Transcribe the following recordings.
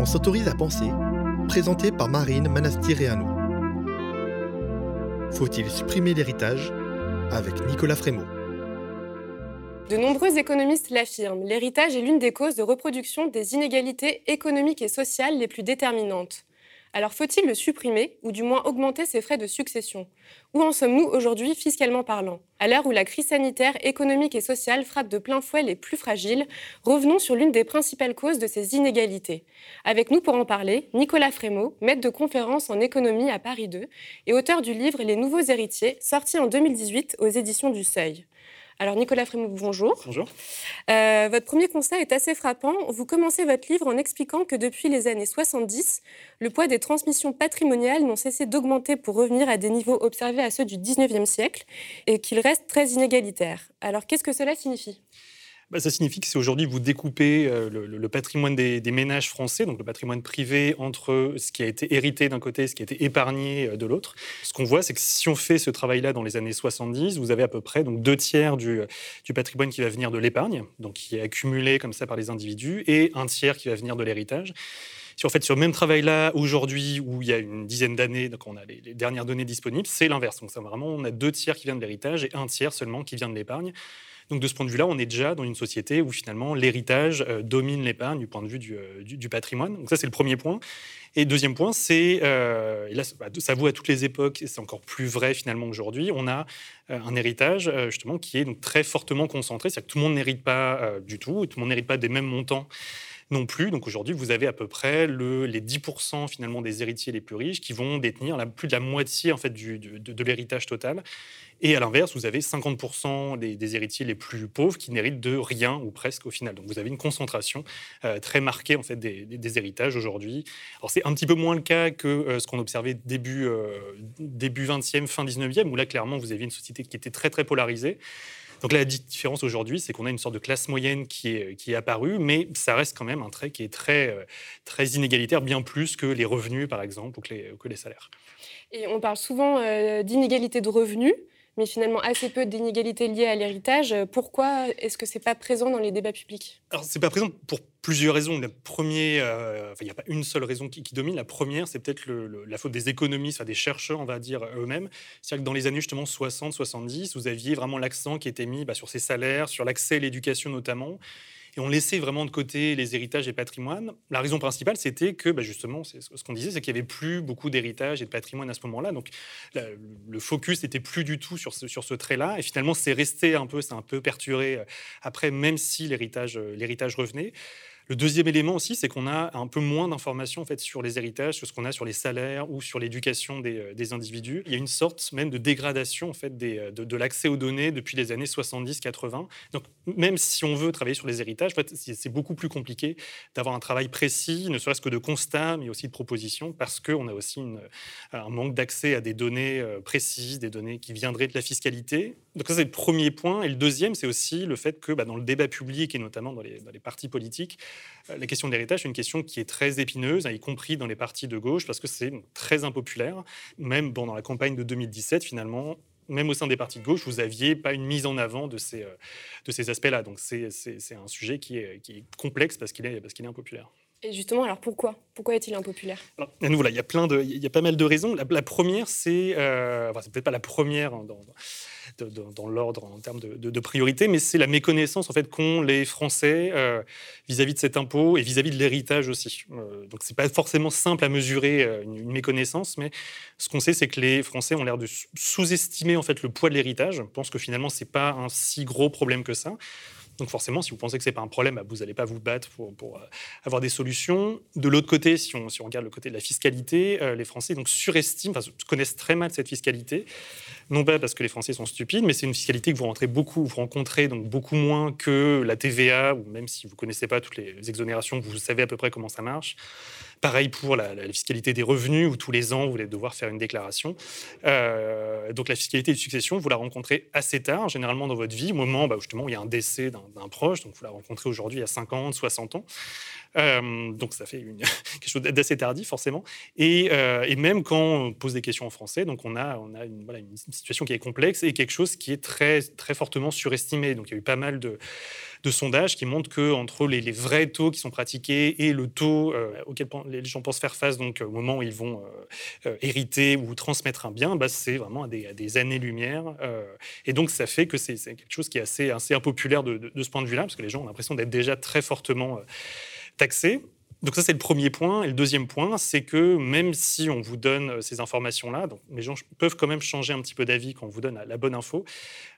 On s'autorise à penser, présenté par Marine Manastireanu. Faut-il supprimer l'héritage avec Nicolas Frémaux De nombreux économistes l'affirment, l'héritage est l'une des causes de reproduction des inégalités économiques et sociales les plus déterminantes. Alors faut-il le supprimer ou du moins augmenter ses frais de succession? Où en sommes-nous aujourd'hui fiscalement parlant? À l'heure où la crise sanitaire, économique et sociale frappe de plein fouet les plus fragiles, revenons sur l'une des principales causes de ces inégalités. Avec nous pour en parler, Nicolas Frémaux, maître de conférence en économie à Paris 2 et auteur du livre Les nouveaux héritiers, sorti en 2018 aux éditions du Seuil. Alors Nicolas Frémaux, bonjour. Bonjour. Euh, votre premier constat est assez frappant. Vous commencez votre livre en expliquant que depuis les années 70, le poids des transmissions patrimoniales n'ont cessé d'augmenter pour revenir à des niveaux observés à ceux du 19e siècle et qu'il reste très inégalitaire. Alors qu'est-ce que cela signifie? Bah, ça signifie que si aujourd'hui vous découpez euh, le, patrimoine des, ménages français, donc le patrimoine privé, entre ce qui a été hérité d'un côté et ce qui a été épargné euh, de l'autre, ce qu'on voit, c'est que si on fait ce travail-là dans les années 70, vous avez à peu près donc, deux tiers du, du patrimoine qui va venir de l'épargne, donc qui est accumulé comme ça par les individus, et un tiers qui va venir de l'héritage. Si en fait sur le même travail-là aujourd'hui où il y a une dizaine d'années, donc on a les, les, dernières données disponibles, c'est l'inverse. Donc ça, vraiment, on a deux tiers qui viennent de l'héritage et un tiers seulement qui vient de l'épargne. Donc de ce point de vue-là, on est déjà dans une société où finalement l'héritage euh, domine l'épargne du point de vue euh, du, patrimoine. Donc ça, c'est le premier point. Et deuxième point, c'est, euh, et là, bah, ça vaut à toutes les époques, et c'est encore plus vrai finalement aujourd'hui, on a un héritage justement qui est donc très fortement concentré, c'est-à-dire que tout le monde n'hérite pas du tout, tout le monde n'hérite pas des mêmes montants non plus. Donc aujourd'hui, vous avez à peu près le, les 10% finalement des héritiers les plus riches qui vont détenir plus de la moitié en fait de, l'héritage total. Et à l'inverse, vous avez 50% des, héritiers les plus pauvres qui n'héritent de rien ou presque au final. Donc vous avez une concentration euh, très marquée en fait des, héritages aujourd'hui. Alors c'est un petit peu moins le cas que euh, ce qu'on observait début, euh, début 20e, fin 19e, où là clairement vous aviez une société qui était très très polarisée. Donc la différence aujourd'hui, c'est qu'on a une sorte de classe moyenne qui est, qui est apparue, mais ça reste quand même un trait qui est très, euh, très inégalitaire, bien plus que les revenus, par exemple, ou que les, que les salaires. Et on parle souvent euh, d'inégalité de revenus mais finalement assez peu d'inégalités liées à l'héritage. Pourquoi est-ce que ce n'est pas présent dans les débats publics? Alors, ce n'est pas présent pour plusieurs raisons. La première, euh, il n'y a pas une seule raison qui, domine. La première, c'est peut-être la faute des économistes, des chercheurs, on va dire eux-mêmes. C'est-à-dire que dans les années justement 60-70, vous aviez vraiment l'accent qui était mis bah, sur ces salaires, sur l'accès à l'éducation notamment et on laissait vraiment de côté les héritages et patrimoines. La raison principale, c'était que, bah, justement, ce qu'on disait, c'est qu'il n'y avait plus beaucoup d'héritage et de patrimoine à ce moment-là. Donc, le focus n'était plus du tout sur ce, sur ce trait-là. Et finalement, c'est resté un peu, c'est un peu perturbé euh, après, même si l'héritage, euh, l'héritage revenait. Le deuxième élément aussi, c'est qu'on a un peu moins d'informations en fait, sur les héritages, sur ce qu'on a sur les salaires ou sur l'éducation des, euh, individus. Il y a une sorte même de dégradation en fait, euh, de, l'accès aux données depuis les années 70-80. Donc même si on veut travailler sur les héritages, en fait, c'est beaucoup plus compliqué d'avoir un travail précis, ne serait-ce que de constat, mais aussi de proposition, parce qu'on a aussi un manque d'accès à des données euh, précises, des données qui viendraient de la fiscalité. Donc ça, c'est le premier point. Et le deuxième, c'est aussi le fait que bah, dans le débat public et notamment dans les, partis politiques, euh, la question de l'héritage est une question qui est très épineuse, y compris dans les partis de gauche, parce que c'est très impopulaire. Même dans la campagne de 2017, finalement, même au sein des partis de gauche, vous n'aviez pas une mise en avant de ces, euh, de ces aspects-là. Donc c'est un sujet qui est, qui est complexe parce qu'il est, parce qu'il est impopulaire. Et justement, alors pourquoi? Pourquoi est-il impopulaire? Alors, À il y a plein de, il y a pas mal de raisons. La, première, c'est, euh, enfin, c'est peut-être pas la première hein, dans, dans, l'ordre en termes de, priorité, mais c'est la méconnaissance en fait qu'ont les Français euh, vis-à-vis de cet impôt et vis-à-vis de l'héritage aussi. Euh, donc c'est pas forcément simple à mesurer euh, une, méconnaissance, mais ce qu'on sait, c'est que les Français ont l'air de sous-estimer en fait le poids de l'héritage. Je pense que finalement c'est pas un si gros problème que ça. Donc forcément, si vous pensez que ce n'est pas un problème, bah, vous n'allez pas vous battre pour, euh, avoir des solutions. De l'autre côté, si on, regarde le côté de la fiscalité, euh, les Français donc, surestiment, connaissent très mal cette fiscalité. Non pas parce que les Français sont stupides, mais c'est une fiscalité que vous rentrez beaucoup, vous rencontrez donc beaucoup moins que la TVA, ou même si vous ne connaissez pas toutes les exonérations, vous savez à peu près comment ça marche. Pareil pour la, fiscalité des revenus, où tous les ans, vous allez devoir faire une déclaration. Euh, donc la fiscalité de succession, vous la rencontrez assez tard, généralement dans votre vie, au moment bah, justement où il y a un décès d'un proche. Donc vous la rencontrez aujourd'hui à 50, 60 ans. Euh, donc ça fait quelque chose d'assez tardif forcément. Euh, et, même quand on pose des questions en français, donc on a, une, situation qui est complexe et quelque chose qui est très, très fortement surestimé. Donc il y a eu pas mal de, sondages qui montrent que entre les, vrais taux qui sont pratiqués et le taux auquel les gens pensent faire face donc au moment où ils vont hériter ou transmettre un bien, bah, c'est vraiment à des, années-lumière. et donc ça fait que c'est quelque chose qui est assez, impopulaire de ce point de vue-là, parce que les gens ont l'impression d'être déjà très fortement taxés. Donc ça, c'est le premier point. Et le deuxième point, c'est que même si on vous donne euh, ces informations-là, donc les gens peuvent quand même changer un petit peu d'avis quand on vous donne la bonne info.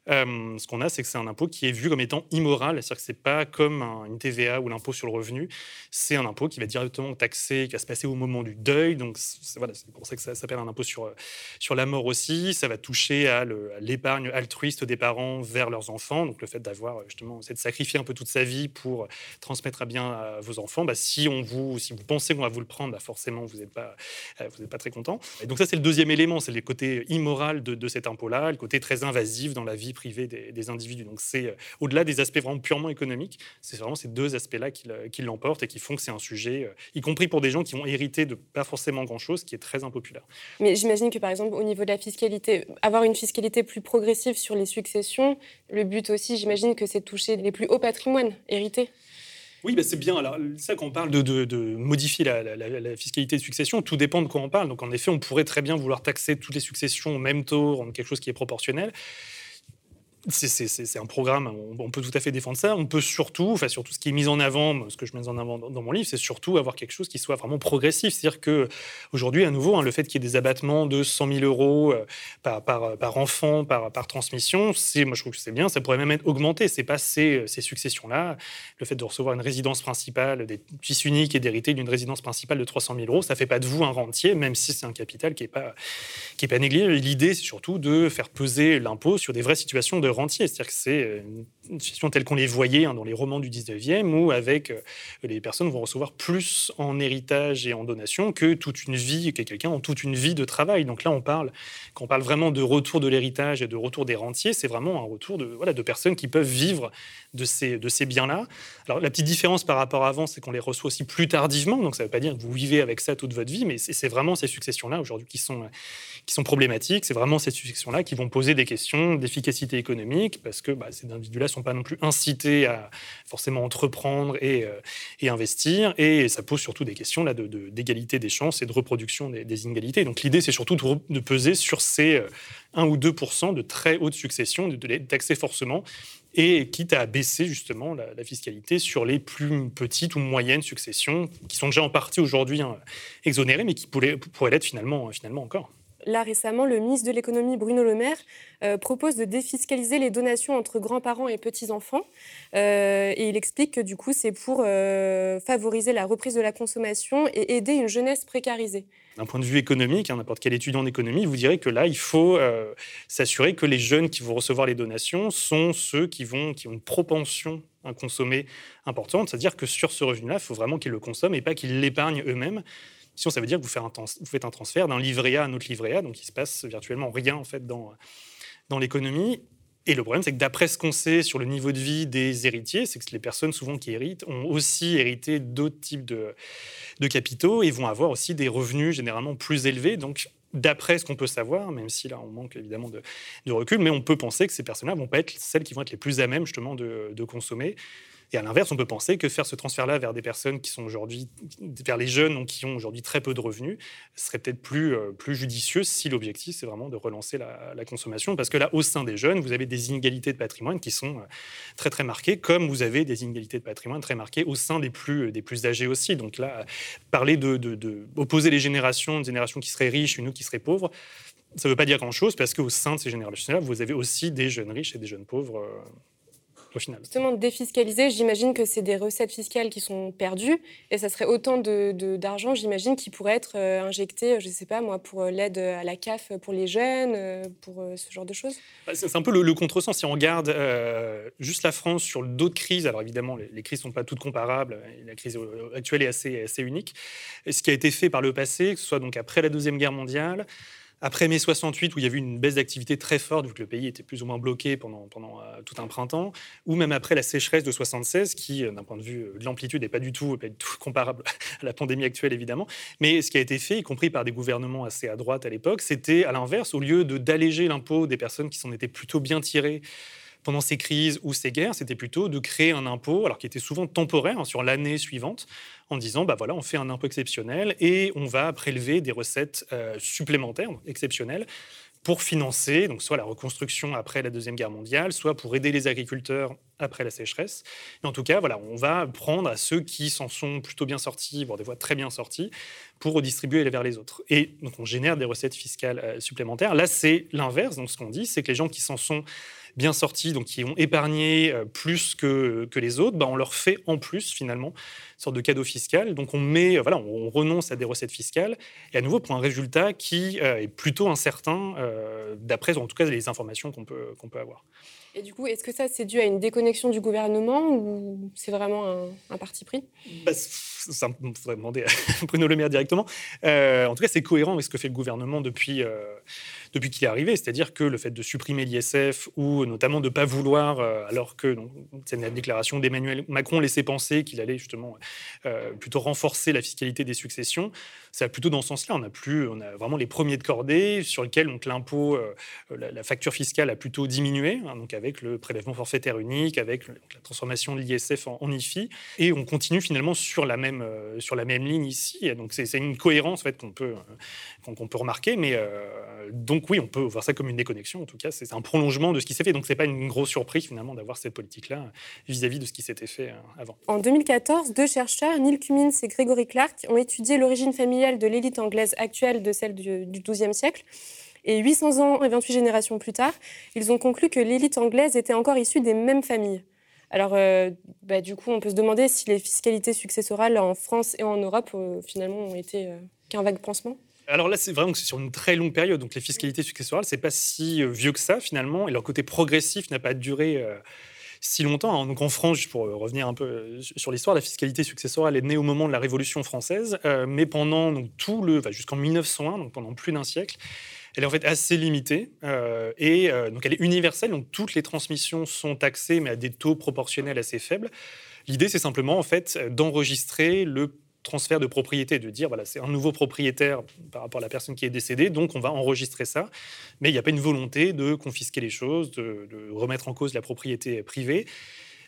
Euh, ce qu'on a, c'est que c'est un impôt qui est vu comme étant immoral, c'est-à-dire que c'est pas comme une TVA ou l'impôt sur le revenu, c'est un impôt qui va directement taxer, qui va se passer au moment du deuil, donc c'est pour ça que ça s'appelle un impôt sur, euh, sur la mort aussi, ça va toucher à l'épargne altruiste des parents vers leurs enfants, donc le fait d'avoir justement, c'est de sacrifier un peu toute sa vie pour transmettre à bien à vos enfants, bah, si, on vous, si vous pensez qu'on va vous le prendre, bah forcément vous n'êtes pas, euh, pas très content. Et donc ça c'est le deuxième élément, c'est le côté immoral de, de cet impôt-là, le côté très invasif dans la vie privée des, individus. Donc c'est euh, au-delà des aspects vraiment purement économiques, c'est vraiment ces deux aspects-là qui, l'emportent et qui font que c'est un sujet, euh, y compris pour des gens qui ont hérité de pas forcément grand-chose, qui est très impopulaire. Mais j'imagine que par exemple au niveau de la fiscalité, avoir une fiscalité plus progressive sur les successions, le but aussi, j'imagine que c'est de toucher les plus hauts patrimoines hérités. Oui, bah c'est bien. Alors, ça, quand on parle de, modifier la, fiscalité de succession, tout dépend de quoi on parle. Donc, en effet, on pourrait très bien vouloir taxer toutes les successions au même taux, rendre quelque chose qui est proportionnel c'est un programme, on, peut tout à fait défendre ça. On peut surtout, enfin surtout ce qui est mis en avant, ce que je mets en avant dans, mon livre, c'est surtout avoir quelque chose qui soit vraiment progressif. C'est-à-dire que aujourd'hui, à nouveau, hein, le fait qu'il y ait des abattements de 100 000 euros euh, par, par, enfant, par, par transmission, moi je trouve que c'est bien. Ça pourrait même être augmenté. C'est pas ces, ces successions-là. Le fait de recevoir une résidence principale, des fils uniques et d'hériter d'une résidence principale de 300 000 euros, ça fait pas de vous un rentier, même si c'est un capital qui est pas qui pas négligé. L'idée, c'est surtout de faire peser l'impôt sur des vraies situations de C'est-à-dire que c'est euh, une situation telle qu'on les voyait hein, dans les romans du 19e, où avec euh, les personnes vont recevoir plus en héritage et en donation que toute une vie, que quelqu'un en toute une vie de travail. Donc là, on parle, quand on parle vraiment de retour de l'héritage et de retour des rentiers, c'est vraiment un retour de, voilà, de personnes qui peuvent vivre de ces, de ces biens-là. Alors la petite différence par rapport à avant, c'est qu'on les reçoit aussi plus tardivement. Donc ça ne veut pas dire que vous vivez avec ça toute votre vie, mais c'est vraiment ces successions-là aujourd'hui qui sont, qui sont problématiques. C'est vraiment ces successions-là qui vont poser des questions d'efficacité économique parce que bah, ces individus-là sont pas non plus incités à forcément entreprendre et, euh, et, investir. Et ça pose surtout des questions là, d'égalité de, des chances et de reproduction des, inégalités. Donc l'idée, c'est surtout de, peser sur ces 1 euh, ou 2% de très haute succession, de, les taxer forcément et quitte à baisser justement la, fiscalité sur les plus petites ou moyennes successions, qui sont déjà en partie aujourd'hui hein, exonérées, mais qui pourraient, pourraient l'être finalement, finalement encore. Là, récemment, le ministre de l'économie, Bruno Le Maire, euh, propose de défiscaliser les donations entre grands-parents et petits-enfants. Euh, et il explique que du coup, c'est pour euh, favoriser la reprise de la consommation et aider une jeunesse précarisée. D'un point de vue économique, hein, n'importe quel étudiant en économie vous dirait que là, il faut s'assurer que les jeunes qui vont recevoir les donations sont ceux qui, vont, qui ont une propension à consommer importante. C'est-à-dire que sur ce revenu-là, il faut vraiment qu'ils le consomment et pas qu'ils l'épargnent eux-mêmes. Sinon, ça veut dire que vous faites un, transfert d'un livret A à un autre livret A, donc il se passe virtuellement rien en fait dans, dans l'économie. Et le problème, c'est que d'après ce qu'on sait sur le niveau de vie des héritiers, c'est que les personnes souvent qui héritent ont aussi hérité d'autres types de, capitaux et vont avoir aussi des revenus généralement plus élevés. Donc, d'après ce qu'on peut savoir, même si là on manque évidemment de, recul, mais on peut penser que ces personnes-là vont pas être celles qui vont être les plus à même justement de consommer. Et à l'inverse, on peut penser que faire ce transfert-là vers des personnes qui sont aujourd'hui, vers les jeunes qui ont aujourd'hui très peu de revenus, serait peut-être plus, euh, plus judicieux si l'objectif c'est vraiment de relancer la, consommation. Parce que là, au sein des jeunes, vous avez des inégalités de patrimoine qui sont euh, très très marquées, comme vous avez des inégalités de patrimoine très marquées au sein des plus, des plus âgés aussi. Donc là, parler de, de, opposer les générations, une génération qui serait riche, une autre qui serait pauvre, ça ne veut pas dire grand-chose parce qu'au sein de ces générations-là, vous avez aussi des jeunes riches et des jeunes pauvres. Euh, final. Justement, défiscaliser, j'imagine que c'est des recettes fiscales qui sont perdues et ça serait autant d'argent, de, j'imagine, qui pourrait être euh, injecté, je ne sais pas moi, pour euh, l'aide à la CAF pour les jeunes, euh, pour ce genre de choses bah, C'est un peu le, contresens. Si on regarde juste la France sur d'autres crises, alors évidemment, les, crises ne sont pas toutes comparables, la crise actuelle est assez, assez unique. Et ce qui a été fait par le passé, que ce soit donc après la Deuxième Guerre mondiale, après mai 68, où il y a eu une baisse d'activité très forte, vu que le pays était plus ou moins bloqué pendant, euh, tout un printemps, ou même après la sécheresse de 76, qui, euh, d'un point de vue euh, de l'amplitude, n'est pas pas du tout comparable à la pandémie actuelle, évidemment. Mais ce qui a été fait, y compris par des gouvernements assez à droite à l'époque, c'était à l'inverse, au lieu d'alléger l'impôt des personnes qui s'en étaient plutôt bien tirées pendant ces crises ou ces guerres, c'était plutôt de créer un impôt, alors qui était souvent temporaire hein, sur l'année suivante, en disant bah voilà, on fait un impôt exceptionnel et on va prélever des recettes euh, supplémentaires exceptionnelles pour financer donc soit la reconstruction après la Deuxième Guerre mondiale, soit pour aider les agriculteurs après la sécheresse. Et en tout cas, voilà, on va prendre à ceux qui s'en sont plutôt bien sortis, voire des fois très bien sortis, pour redistribuer vers les autres. Et donc on génère des recettes fiscales euh, supplémentaires. Là, c'est l'inverse. Donc ce qu'on dit, c'est que les gens qui s'en sont bien sortis, donc qui ont épargné euh, plus que, que les autres, bah, on leur fait en plus finalement une sorte de cadeau fiscal. Donc on met, voilà, on renonce à des recettes fiscales et à nouveau pour un résultat qui euh, est plutôt incertain euh, d'après en tout cas les informations qu'on peut, qu'on peut avoir. Et du coup, est-ce que ça, c'est dû à une déconnexion du gouvernement ou c'est vraiment un, parti pris? Bah, Ça, il faudrait demander à Bruno Le Maire directement. en tout cas, c'est cohérent avec ce que fait le gouvernement depuis, depuis qu'il est arrivé. C'est-à-dire que le fait de supprimer l'ISF ou notamment de ne pas vouloir, euh, alors que c'est une déclaration d'Emmanuel Macron laissait penser qu'il allait justement euh, plutôt renforcer la fiscalité des successions, c'est plutôt dans ce sens-là. On a on a vraiment les premiers de cordée sur lesquels l'impôt, euh, la, facture fiscale a plutôt diminué, hein, donc avec le prélèvement forfaitaire unique, avec la transformation de l'ISF en, IFI, et on continue finalement sur la même sur la même ligne ici. donc c'est une cohérence en fait qu'on peut qu'on peut remarquer, mais donc donc oui, on peut voir ça comme une déconnexion. En tout cas, c'est un prolongement de ce qui s'est fait. Donc c'est pas une grosse surprise finalement d'avoir cette politique-là vis-à-vis de ce qui s'était fait euh, avant. En 2014, deux chercheurs, Neil Cummins et Gregory Clark, ont étudié l'origine familiale de l'élite anglaise actuelle de celle du XIIe siècle. Et 800 ans et 28 générations plus tard, ils ont conclu que l'élite anglaise était encore issue des mêmes familles. Alors, euh, bah, du coup, on peut se demander si les fiscalités successorales en France et en Europe, euh, finalement, ont été qu'un vague pansement alors là, c'est vraiment que c'est sur une très longue période. Donc les fiscalités successorales, c'est pas si euh, vieux que ça finalement, et leur côté progressif n'a pas duré euh, si longtemps. Hein. Donc en France, pour euh, revenir un peu sur l'histoire, la fiscalité successorale est née au moment de la Révolution française, mais pendant donc, tout le, jusqu'en 1901, donc pendant plus d'un siècle, elle est en fait assez limitée et donc elle est universelle. Donc toutes les transmissions sont taxées, mais à des taux proportionnels assez faibles. L'idée, c'est simplement en fait d'enregistrer le transfert de propriété, de dire voilà, c'est un nouveau propriétaire par rapport à la personne qui est décédée, donc on va enregistrer ça. Mais il n'y a pas une volonté de confisquer les choses, de, remettre en cause la propriété privée.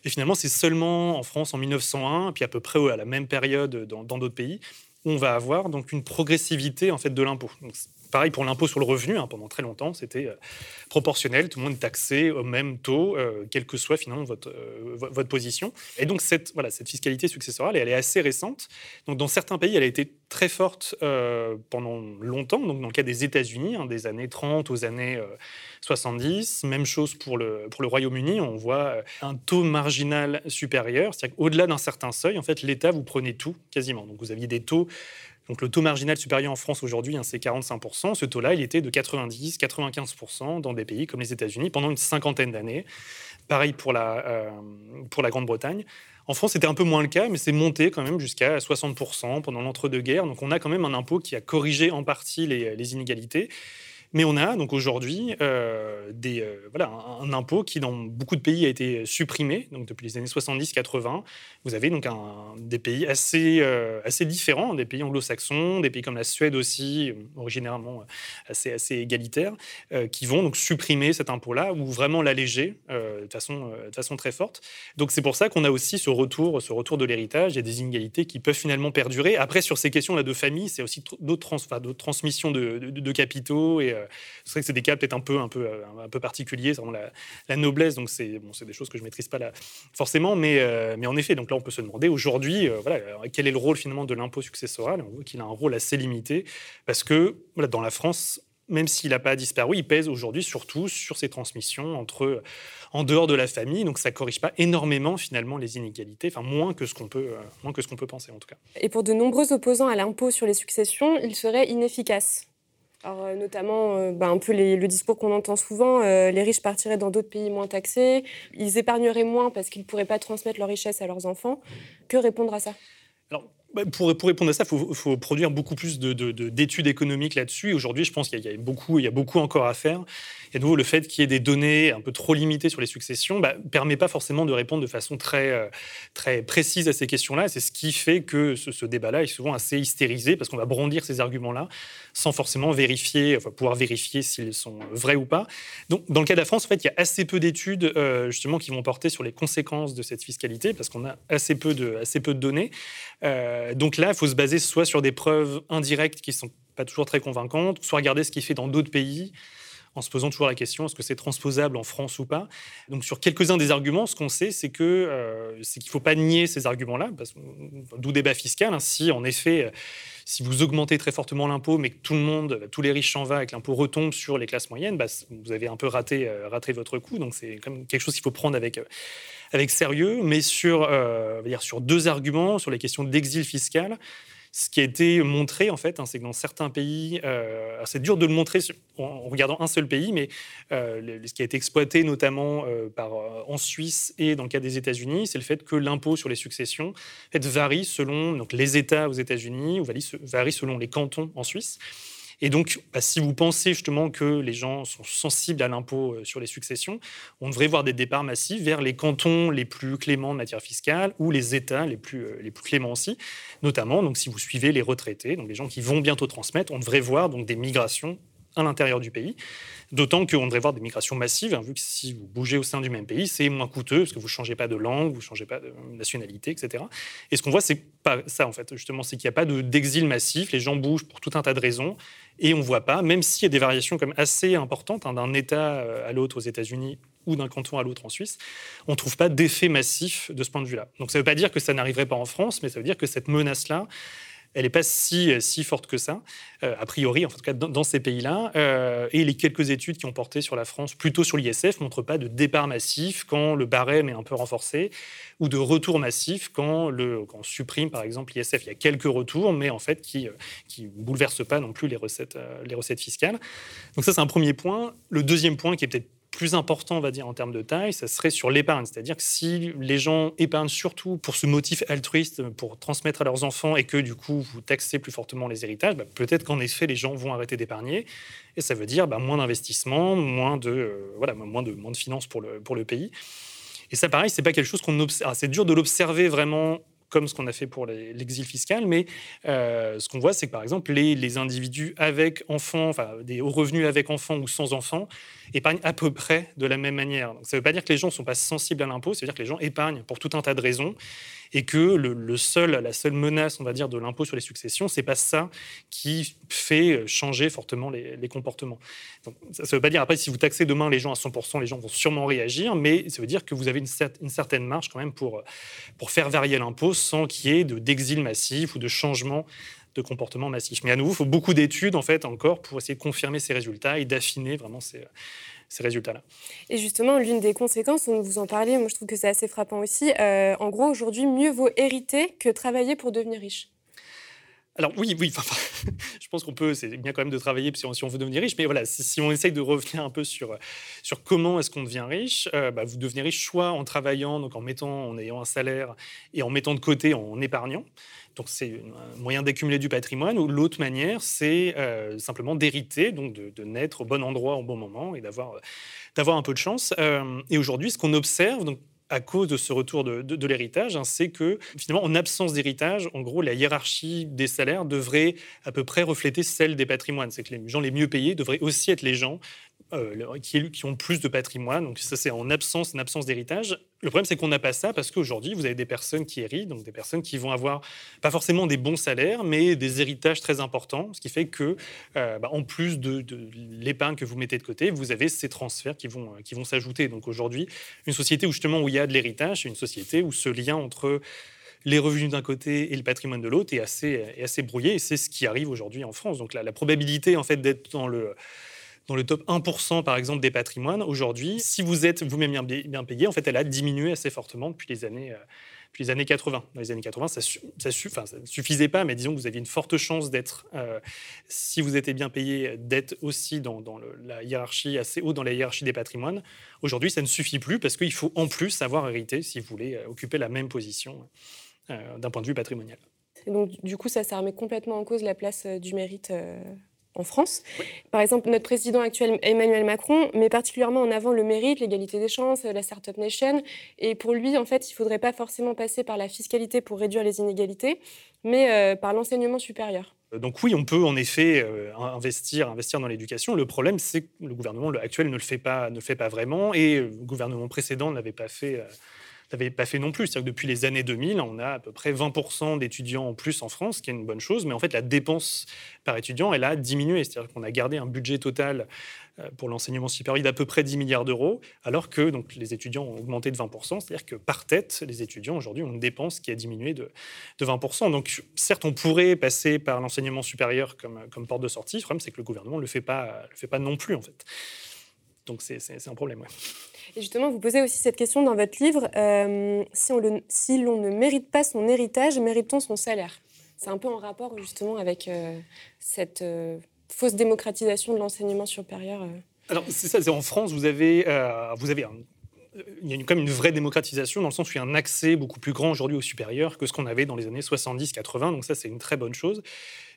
Et finalement, c'est seulement en France en 1901, puis à peu près à la même période dans d'autres pays, on va avoir donc une progressivité en fait de l'impôt. Pareil pour l'impôt sur le revenu, hein, pendant très longtemps, c'était euh, proportionnel, tout le monde taxé au même taux, euh, quelle que soit finalement votre, euh, votre position. Et donc cette, voilà, cette fiscalité successorale, elle est assez récente. Donc dans certains pays, elle a été très forte pendant longtemps, donc dans le cas des États-Unis, hein, des années 30 aux années 70. Même chose pour le, pour le Royaume-Uni, on voit un taux marginal supérieur, c'est-à-dire qu'au-delà d'un certain seuil, en fait, l'État, vous prenez tout quasiment. Donc vous aviez des taux donc le taux marginal supérieur en France aujourd'hui, hein, c'est 45%. Ce taux-là, il était de 90-95% dans des pays comme les États-Unis pendant une cinquantaine d'années. Pareil pour la, euh, pour la Grande-Bretagne. En France, c'était un peu moins le cas, mais c'est monté quand même jusqu'à 60% pendant l'entre-deux-guerres. Donc on a quand même un impôt qui a corrigé en partie les inégalités. Mais on a donc aujourd'hui euh, euh, un, impôt qui, dans beaucoup de pays, a été supprimé. Donc depuis les années 70-80, vous avez donc des pays assez, euh, assez différents, des pays anglo-saxons, des pays comme la Suède aussi, originairement assez, égalitaires, qui vont donc supprimer cet impôt-là ou vraiment l'alléger de, façon, très forte. Donc c'est pour ça qu'on a aussi ce retour, ce retour de l'héritage. A des inégalités qui peuvent finalement perdurer. Après, sur ces questions-là de famille, c'est aussi d'autres trans, transmissions de, de, de capitaux et c'est vrai que c'est des cas peut-être un peu, un peu, euh, un peu particuliers, c'est vraiment la, noblesse, donc c'est bon, des choses que je ne maîtrise pas forcément, mais, euh, mais en effet, donc là on peut se demander aujourd'hui, euh, voilà, quel est le rôle finalement de l'impôt successoral On voit qu'il a un rôle assez limité, parce que dans la France, même s'il n'a pas disparu, il pèse aujourd'hui surtout sur ces transmissions entre en dehors de la famille, donc ça corrige pas énormément finalement les inégalités, enfin moins que ce qu'on peut moins que ce qu'on peut penser en tout cas. Et pour de nombreux opposants à l'impôt sur les successions, il serait inefficace. Alors, euh, notamment, euh, bah, un peu le discours qu'on entend souvent, euh, les riches partiraient dans d'autres pays moins taxés, ils épargneraient moins parce qu'ils ne pourraient pas transmettre leur richesse à leurs enfants. Que répondre à ça? Alors, bah, pour, pour, répondre à ça, il faut, produire beaucoup plus d'études économiques là-dessus. Aujourd'hui, je pense qu'il y, a beaucoup, il y a beaucoup encore à faire. Et de nouveau, le fait qu'il y ait des données un peu trop limitées sur les successions ne bah, permet pas forcément de répondre de façon très, euh, très précise à ces questions-là. C'est ce qui fait que ce, débat-là est souvent assez hystérisé, parce qu'on va brandir ces arguments-là sans forcément vérifier, pouvoir vérifier s'ils sont vrais ou pas. Donc, dans le cas de la France, en fait, il y a assez peu d'études euh, justement qui vont porter sur les conséquences de cette fiscalité, parce qu'on a assez peu de, assez peu de données. Euh, donc là, il faut se baser soit sur des preuves indirectes qui sont pas toujours très convaincantes, soit regarder ce qui est fait dans d'autres pays en se posant toujours la question est-ce que c'est transposable en France ou pas? Donc sur quelques-uns des arguments, ce qu'on sait, c'est euh, qu'il ne faut pas nier ces arguments-là, d'où débat fiscal. Hein. si en effet, euh, si vous augmentez très fortement l'impôt, mais que tout le monde, tous les riches s'en va et que l'impôt retombe sur les classes moyennes, bah, vous avez un peu raté, raté votre coup. Donc c'est quelque chose qu'il faut prendre avec avec sérieux, mais sur, euh, dire sur deux arguments, sur les questions d'exil fiscal. Ce qui a été montré, en fait, hein, c'est que dans certains pays, euh, c'est dur de le montrer en, regardant un seul pays, mais euh, ce qui a été exploité notamment par, en Suisse et dans le cas des États-Unis, c'est le fait que l'impôt sur les successions varie selon donc, les États aux États-Unis ou varie selon les cantons en Suisse. Et donc, bah, si vous pensez justement que les gens sont sensibles à l'impôt euh, sur les successions, on devrait voir des départs massifs vers les cantons les plus cléments en matière fiscale ou les États les plus, euh, les plus cléments aussi. Notamment, donc, si vous suivez les retraités, donc les gens qui vont bientôt transmettre, on devrait voir donc, des migrations à l'intérieur du pays. D'autant qu'on devrait voir des migrations massives, hein, vu que si vous bougez au sein du même pays, c'est moins coûteux, parce que vous ne changez pas de langue, vous ne changez pas de nationalité, etc. Et ce qu'on voit, c'est pas ça, en fait, justement, c'est qu'il n'y a pas d'exil massif, les gens bougent pour tout un tas de raisons, et on ne voit pas, même s'il y a des variations comme assez importantes hein, d'un État euh, à l'autre aux États-Unis ou d'un canton à l'autre en Suisse, on ne trouve pas d'effet massif de ce point de vue-là. Donc ça ne veut pas dire que ça n'arriverait pas en France, mais ça veut dire que cette menace-là, elle n'est pas si, si forte que ça, euh, a priori, en tout cas dans, ces pays-là. Euh, et les quelques études qui ont porté sur la France, plutôt sur l'ISF, montrent pas de départ massif quand le barème est un peu renforcé, ou de retour massif quand, le, quand on supprime, par exemple, l'ISF. Il y a quelques retours, mais en fait qui ne bouleversent pas non plus les recettes, euh, les recettes fiscales. Donc ça, c'est un premier point. Le deuxième point, qui est peut-être plus important, on va dire, en termes de taille, ça serait sur l'épargne. C'est-à-dire que si les gens épargnent surtout pour ce motif altruiste, pour transmettre à leurs enfants, et que du coup, vous taxez plus fortement les héritages, bah, peut-être qu'en effet, les gens vont arrêter d'épargner. Et ça veut dire bah, moins d'investissement, moins de, euh, voilà, moins de, moins de finances pour le, pour le pays. Et ça, pareil, c'est pas quelque chose qu'on observe. Ah, c'est dur de l'observer vraiment comme ce qu'on a fait pour l'exil fiscal, mais euh, ce qu'on voit, c'est que par exemple, les, les, individus avec enfants, enfin des hauts revenus avec enfants ou sans enfants, épargnent à peu près de la même manière. Donc, ça ne veut pas dire que les gens ne sont pas sensibles à l'impôt, ça veut dire que les gens épargnent pour tout un tas de raisons et que la seule menace, on va dire, de l'impôt sur les successions, c'est pas ça qui fait changer fortement les, comportements. Ça ne veut pas dire après si vous taxez demain les gens à 100%, les gens vont sûrement réagir, mais ça veut dire que vous avez une, certaine marge quand même pour faire varier l'impôt sans qu'il y ait d'exil massif ou de changement de comportement massif. Mais à nouveau, il faut beaucoup d'études en fait encore pour essayer de confirmer ces résultats et d'affiner vraiment ces, ces résultats-là. Et justement, l'une des conséquences, on vous en parlait, moi je trouve que c'est assez frappant aussi, euh, en gros, aujourd'hui, mieux vaut hériter que travailler pour devenir riche. Alors oui, oui, enfin, je pense qu'on peut, c'est bien quand même de travailler si on, si on, veut devenir riche, mais voilà, si, on essaye de revenir un peu sur, sur comment est-ce qu'on devient riche, euh, bah, vous devenez riche soit en travaillant, donc en mettant, en ayant un salaire et en mettant de côté, en épargnant, donc c'est un moyen d'accumuler du patrimoine. Ou l'autre manière, c'est euh, simplement d'hériter, donc de, naître au bon endroit au bon moment et d'avoir d'avoir un peu de chance. Euh, et aujourd'hui, ce qu'on observe, donc à cause de ce retour de, l'héritage, hein, c'est que finalement, en absence d'héritage, en gros, la hiérarchie des salaires devrait à peu près refléter celle des patrimoines. C'est que les gens les mieux payés devraient aussi être les gens euh, qui, ont plus de patrimoine. Donc ça, c'est en absence, en absence d'héritage. Le problème, c'est qu'on n'a pas ça parce qu'aujourd'hui, vous avez des personnes qui héritent, donc des personnes qui vont avoir pas forcément des bons salaires, mais des héritages très importants, ce qui fait que, euh, bah, en plus de, l'épargne que vous mettez de côté, vous avez ces transferts qui vont, qui vont s'ajouter. Donc aujourd'hui, une société où justement où il y a de l'héritage, c'est une société où ce lien entre les revenus d'un côté et le patrimoine de l'autre est assez, est assez brouillé, et c'est ce qui arrive aujourd'hui en France. Donc la, la probabilité en fait d'être dans le dans le top 1% par exemple des patrimoines, aujourd'hui, si vous êtes vous-même bien, payé, en fait, elle a diminué assez fortement depuis les années, euh, depuis les années 80. Dans les années 80, ça ne suffisait pas, mais disons que vous aviez une forte chance d'être, euh, si vous étiez bien payé, d'être aussi dans, la hiérarchie assez haut dans la hiérarchie des patrimoines. Aujourd'hui, ça ne suffit plus parce qu'il faut en plus savoir hériter si vous voulez euh, occuper la même position d'un point de vue patrimonial. Et donc, du coup, ça, ça remet complètement en cause la place du mérite en France. Par exemple, notre président actuel, Emmanuel Macron, met particulièrement en avant le mérite, l'égalité des chances, la Startup Nation. Et pour lui, en fait, il ne faudrait pas forcément passer par la fiscalité pour réduire les inégalités, mais euh, par l'enseignement supérieur. Euh, donc oui, on peut en effet euh, investir, investir dans l'éducation. Le problème, c'est que le gouvernement actuel ne le fait pas, ne le fait pas vraiment, et le gouvernement précédent n'avait pas fait n'avait pas fait non plus. C'est-à-dire que depuis les années 2000, on a à peu près 20% d'étudiants en plus en France, ce qui est une bonne chose, mais en fait, la dépense par étudiant, elle a diminué. C'est-à-dire qu'on a gardé un budget total euh, pour l'enseignement supérieur d'à peu près 10 milliards d'euros, alors que donc, les étudiants ont augmenté de 20%. C'est-à-dire que par tête, les étudiants aujourd'hui ont une dépense qui a diminué de, de 20%. Donc certes, on pourrait passer par l'enseignement supérieur comme, comme porte de sortie. Le problème, c'est que le gouvernement ne le, fait pas, le fait pas non plus, en fait. Donc c'est un problème. Ouais. Et justement, vous posez aussi cette question dans votre livre. Euh, si l'on si ne mérite pas son héritage, mérite-t-on son salaire C'est un peu en rapport justement avec euh, cette euh, fausse démocratisation de l'enseignement supérieur. Alors c'est ça, en France, vous avez, vous avez il y a quand même une vraie démocratisation dans le sens où il y a un accès beaucoup plus grand aujourd'hui au supérieur que ce qu'on avait dans les années 70-80. Donc ça, c'est une très bonne chose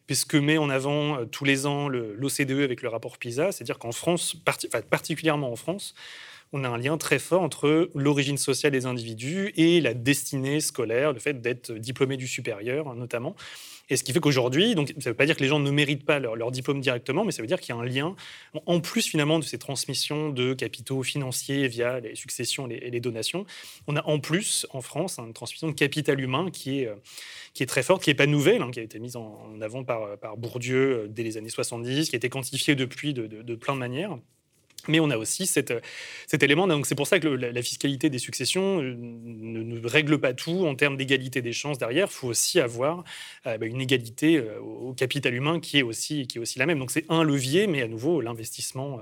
puisque met en avant tous les ans l'OCDE avec le rapport PISA, c'est-à-dire qu'en France, particulièrement en France, on a un lien très fort entre l'origine sociale des individus et la destinée scolaire, le fait d'être diplômé du supérieur notamment. Et ce qui fait qu'aujourd'hui, donc ça ne veut pas dire que les gens ne méritent pas leur, diplôme directement, mais ça veut dire qu'il y a un lien, en plus finalement de ces transmissions de capitaux financiers via les successions et les, donations, on a en plus en France une transmission de capital humain qui est, qui est très forte, qui n'est pas nouvelle, hein, qui a été mise en, avant par, par Bourdieu euh, dès les années 70, qui a été quantifiée depuis de, de plein de manières. Mais on a aussi cet élément, donc c'est pour ça que la, fiscalité des successions euh, ne, règle pas tout en termes d'égalité des chances derrière. Il faut aussi avoir euh, bah, une égalité euh, au capital humain qui est aussi, qui est aussi la même. Donc c'est un levier, mais à nouveau, l'investissement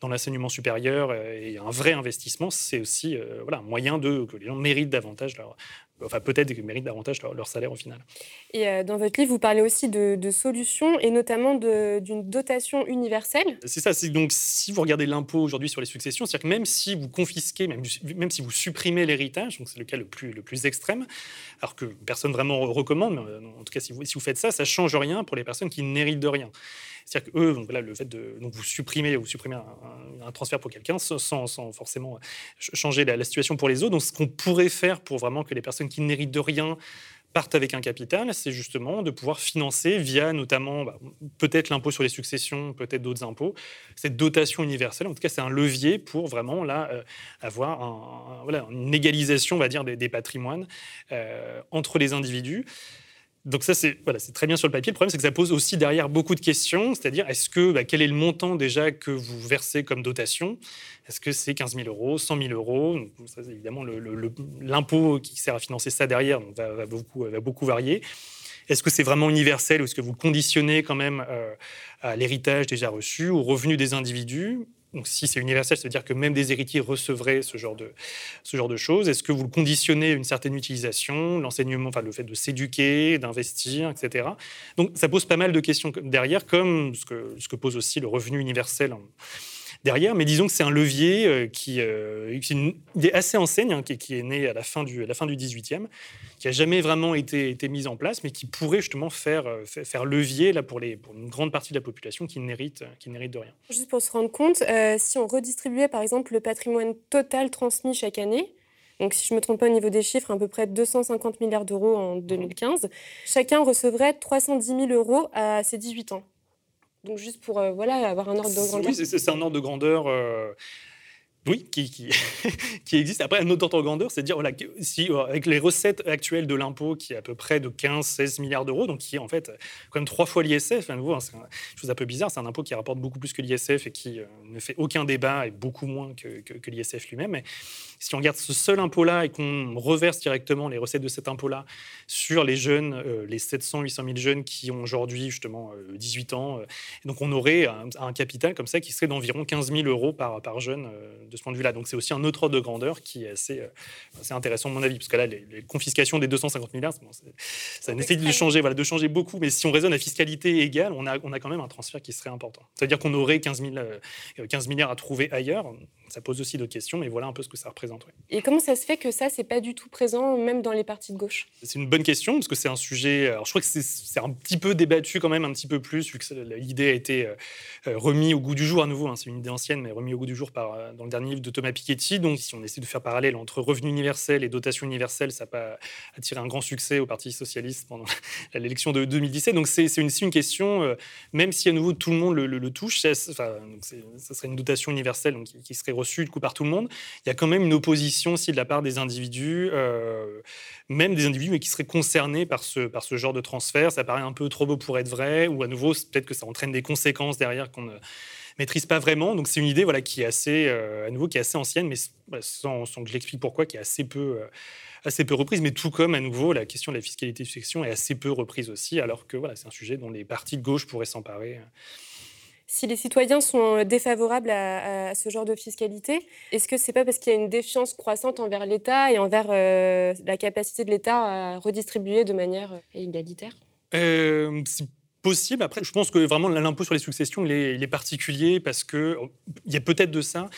dans l'enseignement supérieur et un vrai investissement, c'est aussi voilà, un moyen de, que les gens méritent davantage leur, enfin peut-être qu'ils méritent davantage leur, salaire au final. Et euh, dans votre livre, vous parlez aussi de, solutions et notamment d'une dotation universelle. C'est ça, c'est donc si vous regardez l'impôt aujourd'hui sur les successions, c'est-à-dire que même si vous confisquez, même, même si vous supprimez l'héritage, donc c'est le cas le plus, le plus extrême, alors que personne vraiment recommande, mais euh, en tout cas si vous, si vous faites ça, ça change rien pour les personnes qui n'héritent de rien. C'est-à-dire que eux, le fait de vous supprimez, vous supprimez un, transfert pour quelqu'un sans, sans, forcément changer la, situation pour les autres. Donc ce qu'on pourrait faire pour vraiment que les personnes qui n'héritent de rien partent avec un capital, c'est justement de pouvoir financer via notamment bah, peut-être l'impôt sur les successions, peut-être d'autres impôts, cette dotation universelle. En tout cas, c'est un levier pour vraiment là euh, avoir voilà, une égalisation, on va dire, des, patrimoines euh, entre les individus. Donc ça, c'est voilà, très bien sur le papier. Le problème, c'est que ça pose aussi derrière beaucoup de questions, c'est-à-dire est-ce que bah, quel est le montant déjà que vous versez comme dotation? Est-ce que c'est 15 000 euros, 100 000 euros? Évidemment, l'impôt qui sert à financer ça derrière va, beaucoup, va beaucoup varier. Est-ce que c'est vraiment universel ou est-ce que vous conditionnez quand même euh, à l'héritage déjà reçu, au revenu des individus? Donc, si c'est universel, ça veut dire que même des héritiers recevraient ce genre de, choses. Est-ce que vous le conditionnez à une certaine utilisation, l'enseignement, enfin, le fait de s'éduquer, d'investir, etc. Donc, ça pose pas mal de questions derrière, comme ce que, ce que pose aussi le revenu universel derrière. Mais disons que c'est un levier euh, qui, euh, est assez enseigne, hein, qui, est né à la fin du, à la fin du 18e, qui n'a jamais vraiment été, mis en place, mais qui pourrait justement faire, euh, faire levier là, pour, une grande partie de la population qui n'hérite, qui de rien. Juste pour se rendre compte, si on redistribuait par exemple le patrimoine total transmis chaque année, donc, si je ne me trompe pas au niveau des chiffres, à peu près 250 milliards d'euros en 2015. Chacun recevrait 310 000 euros à ses 18 ans. Donc juste pour euh, voilà, avoir un ordre de grandeur. Oui, c'est un ordre de grandeur. Euh, oui, qui, existe. Après, un autre grandeur, c'est de dire, voilà, si, euh, avec les recettes actuelles de l'impôt, qui est à peu près de 15-16 milliards d'euros, donc qui est en fait quand même trois fois l'ISF, à nouveau, hein, c'est une chose un peu bizarre, c'est un impôt qui rapporte beaucoup plus que l'ISF et qui ne fait aucun débat et beaucoup moins que, l'ISF lui-même. Mais si on regarde ce seul impôt-là et qu'on reverse directement les recettes de cet impôt-là sur les jeunes, euh, les 700, 800 000 jeunes qui ont aujourd'hui justement 18 euh, ans, euh, donc on aurait un, capital comme ça qui serait d'environ 15 000 euros par, jeune ce point de vue-là. Donc c'est aussi un autre ordre de grandeur qui est assez, assez intéressant, à mon avis, parce que là, les, confiscations des 250 milliards, ça nécessite de changer, voilà, de changer beaucoup. Mais si on raisonne à fiscalité égale, on a, on a quand même un transfert qui serait important. C'est-à-dire qu'on aurait 15, 15 milliards à trouver ailleurs ça pose aussi d'autres questions, mais voilà un peu ce que ça représente. Et comment ça se fait que ça, c'est pas du tout présent, même dans les partis de gauche? C'est une bonne question, parce que c'est un sujet. Alors, je crois que c'est un petit peu débattu quand même, un petit peu plus, vu que l'idée a été euh, euh, remise au goût du jour à nouveau. Hein, c'est une idée ancienne, mais remise au goût du jour par, euh, dans le dernier livre de Thomas Piketty. Donc, si on essaie de faire parallèle entre revenu universel et dotation universelle, ça n'a pas attiré un grand succès au Parti socialiste pendant l'élection de 2017. Donc, c'est une, une question, même si à nouveau tout le monde le, touche, ça, serait une dotation universelle qui serait reçu du coup par tout le monde, il y a quand même une opposition aussi de la part des individus, euh, même des individus mais qui seraient concernés par ce, genre de transfert. Ça paraît un peu trop beau pour être vrai, ou à nouveau, peut-être que ça entraîne des conséquences derrière qu'on maîtrise pas vraiment. Donc c'est une idée voilà, qui est assez, euh, à nouveau, qui est assez ancienne, mais sans, sans que je l'explique pourquoi, qui est assez peu... Euh, assez peu reprise, mais tout comme à nouveau la question de la fiscalité de section est assez peu reprise aussi, alors que voilà, c'est un sujet dont les partis de gauche pourraient s'emparer. Si les citoyens sont défavorables à, ce genre de fiscalité, est-ce que c'est pas parce qu'il y a une défiance croissante envers l'État et envers euh, la capacité de l'État à redistribuer de manière égalitaire? Possible. Après, je pense que vraiment l'impôt sur les successions, il est, particulier parce qu'il y a peut-être de ça,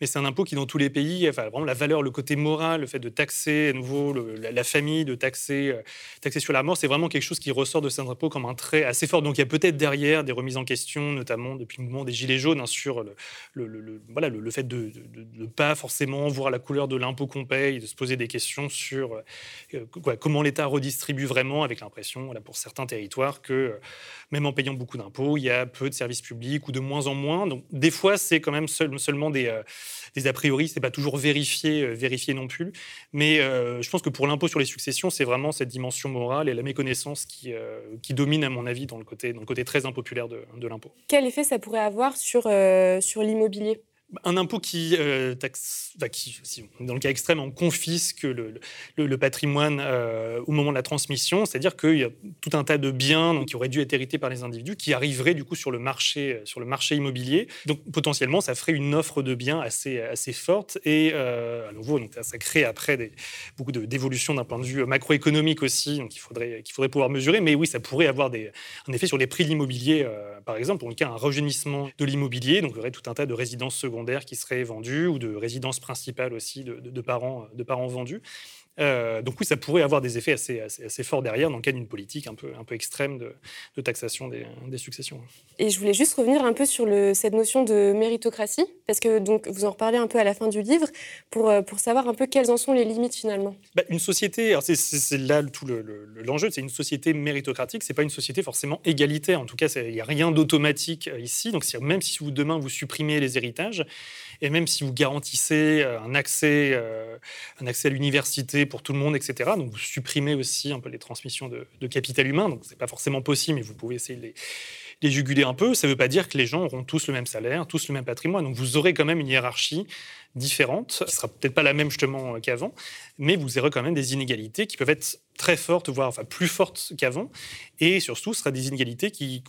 mais c'est un impôt qui, dans tous les pays, enfin, vraiment la valeur, le côté moral, le fait de taxer à nouveau la, famille, de taxer, euh, taxer sur la mort, c'est vraiment quelque chose qui ressort de cet impôt comme un trait assez fort. Donc il y a peut-être derrière des remises en question, notamment depuis le mouvement des Gilets jaunes, hein, sur le, le, voilà, le, fait de ne pas forcément voir la couleur de l'impôt qu'on paye, de se poser des questions sur euh, comment l'État redistribue vraiment, avec l'impression, voilà, pour certains territoires, que euh, même en payant beaucoup d'impôts, il y a peu de services publics ou de moins en moins. Donc des fois, c'est quand même seulement des des a priori, c'est pas toujours vérifié, euh, vérifié non plus. Mais euh, je pense que pour l'impôt sur les successions, c'est vraiment cette dimension morale et la méconnaissance qui, euh, qui domine, à mon avis, dans le côté, dans le côté très impopulaire de, l'impôt. Quel effet ça pourrait avoir sur, sur l'immobilier? Un impôt qui, euh, qui dans le cas extrême, on confisque le, patrimoine euh, au moment de la transmission, c'est-à-dire qu'il y a tout un tas de biens qui auraient dû être hérités par les individus qui arriveraient du coup sur le marché, marché immobilier. Donc potentiellement, ça ferait une offre de biens assez, forte et euh, à nouveau, donc, ça crée après des, beaucoup d'évolutions d'un point de vue macroéconomique aussi, donc il faudrait, qu'il faudrait pouvoir mesurer. Mais oui, ça pourrait avoir un effet sur les prix de l'immobilier, par exemple, pour le cas un rajeunissement de l'immobilier, donc il y aurait tout un tas de résidences secondaires qui seraient vendus ou de résidences principales aussi de, parents, de parents vendus. Euh, donc oui, ça pourrait avoir des effets assez, assez, forts derrière dans le cas d'une politique un peu, un peu extrême de, taxation des, successions. Et je voulais juste revenir un peu sur le, cette notion de méritocratie, parce que donc, vous en reparlez un peu à la fin du livre, pour, euh, pour savoir un peu quelles en sont les limites finalement. Bah, une société, c'est là tout l'enjeu, c'est une société méritocratique, c'est pas une société forcément égalitaire. En tout cas, il n'y a rien d'automatique euh, ici. Donc même si vous, demain vous supprimez les héritages, et même si vous garantissez un accès, un accès à l'université, pour tout le monde, etc. Donc vous supprimez aussi un peu les transmissions de, capital humain. Donc c'est pas forcément possible, mais vous pouvez essayer de les, les juguler un peu. Ça ne veut pas dire que les gens auront tous le même salaire, tous le même patrimoine. Donc vous aurez quand même une hiérarchie différente, qui sera peut-être pas la même justement qu'avant, mais vous aurez quand même des inégalités qui peuvent être très fortes, voire enfin plus fortes qu'avant, et surtout ce sera des inégalités qui,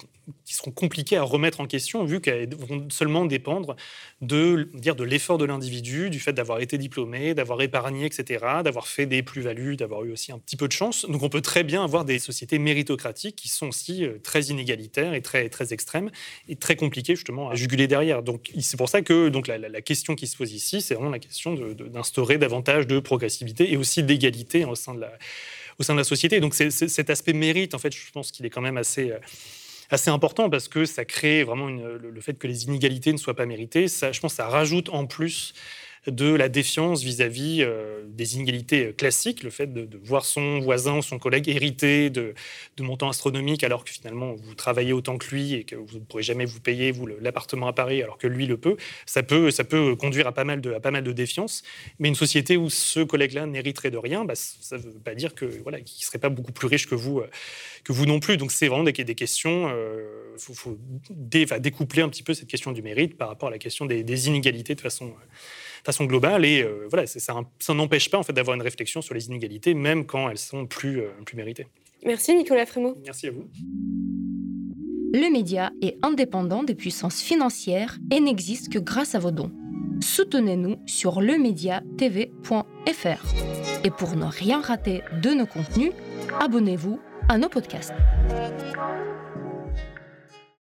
qui, seront compliquées à remettre en question vu qu'elles vont seulement dépendre de de l'effort de l'individu, du fait d'avoir été diplômé, d'avoir épargné, etc., d'avoir fait des plus-values, d'avoir eu aussi un petit peu de chance. Donc on peut très bien avoir des sociétés méritocratiques qui sont aussi euh, très inégalitaires et très très extrêmes et très compliquées justement à juguler derrière. Donc c'est pour ça que donc la, la question qui se pose ici c'est vraiment la question d'instaurer davantage de progressivité et aussi d'égalité au sein de la au sein de la société. Donc cet aspect mérite, en fait, je pense qu'il est quand même assez euh, assez important parce que ça crée vraiment le, fait que les inégalités ne soient pas méritées. Ça, je pense que ça rajoute en plus de la défiance vis-à-vis euh, des inégalités classiques, le fait de, voir son voisin ou son collègue hériter de, montants astronomiques alors que finalement vous travaillez autant que lui et que vous ne pourrez jamais vous payer l'appartement à Paris alors que lui le peut, ça peut, peut conduire à pas mal de, à de défiance. Mais une société où ce collègue-là n'hériterait de rien, bah, ça ne veut pas dire que voilà, serait pas beaucoup plus riche que vous, euh, que vous non plus. Donc c'est vraiment des, questions, euh, faut, découpler un petit peu cette question du mérite par rapport à la question des inégalités de façon façon globale. Et euh, voilà, ça, ça n'empêche pas en fait, d'avoir une réflexion sur les inégalités, même quand elles sont plus, euh, plus méritées. Merci Nicolas Frémaux. Merci à vous. Le média est indépendant des puissances financières et n'existe que grâce à vos dons. soutenez-nous sur lemediatv.fr. Et pour ne rien rater de nos contenus, abonnez-vous à nos podcasts.